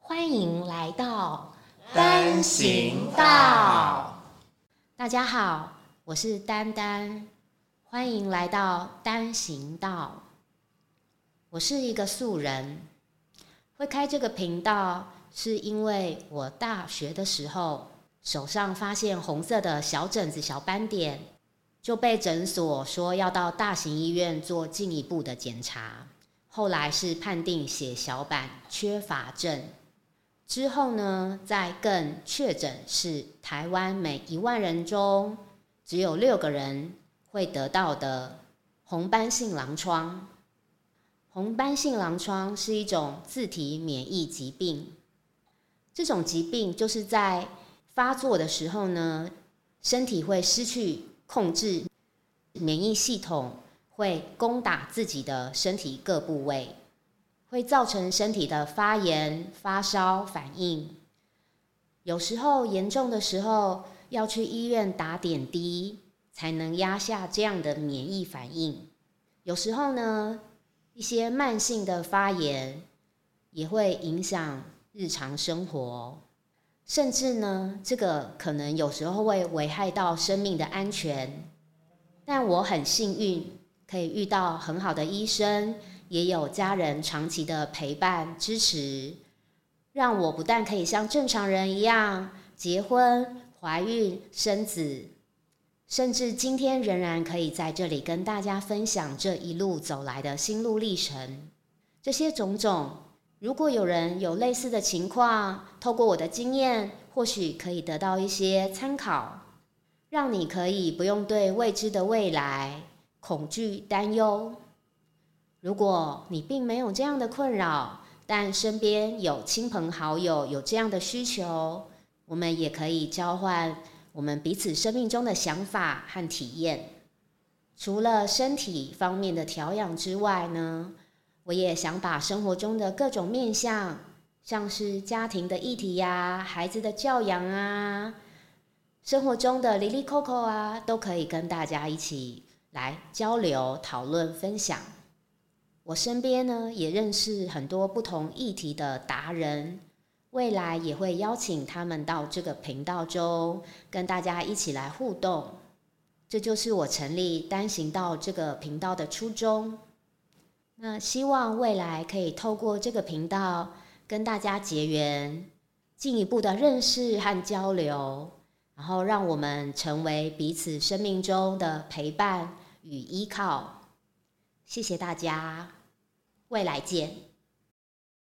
欢迎来到单行道。大家好，我是丹丹，欢迎来到单行道。我是一个素人，会开这个频道是因为我大学的时候手上发现红色的小疹子、小斑点，就被诊所说要到大型医院做进一步的检查。后来是判定血小板缺乏症，之后呢，再更确诊是台湾每一万人中只有六个人会得到的红斑性狼疮。红斑性狼疮是一种自体免疫疾病，这种疾病就是在发作的时候呢，身体会失去控制，免疫系统。会攻打自己的身体各部位，会造成身体的发炎、发烧反应。有时候严重的时候要去医院打点滴，才能压下这样的免疫反应。有时候呢，一些慢性的发炎也会影响日常生活，甚至呢，这个可能有时候会危害到生命的安全。但我很幸运。可以遇到很好的医生，也有家人长期的陪伴支持，让我不但可以像正常人一样结婚、怀孕、生子，甚至今天仍然可以在这里跟大家分享这一路走来的心路历程。这些种种，如果有人有类似的情况，透过我的经验，或许可以得到一些参考，让你可以不用对未知的未来。恐惧、担忧。如果你并没有这样的困扰，但身边有亲朋好友有这样的需求，我们也可以交换我们彼此生命中的想法和体验。除了身体方面的调养之外呢，我也想把生活中的各种面向，像是家庭的议题呀、孩子的教养啊、生活中的 Lily Coco 啊，都可以跟大家一起。来交流、讨论、分享。我身边呢也认识很多不同议题的达人，未来也会邀请他们到这个频道中，跟大家一起来互动。这就是我成立单行道这个频道的初衷。那希望未来可以透过这个频道跟大家结缘，进一步的认识和交流，然后让我们成为彼此生命中的陪伴。与依靠，谢谢大家，未来见。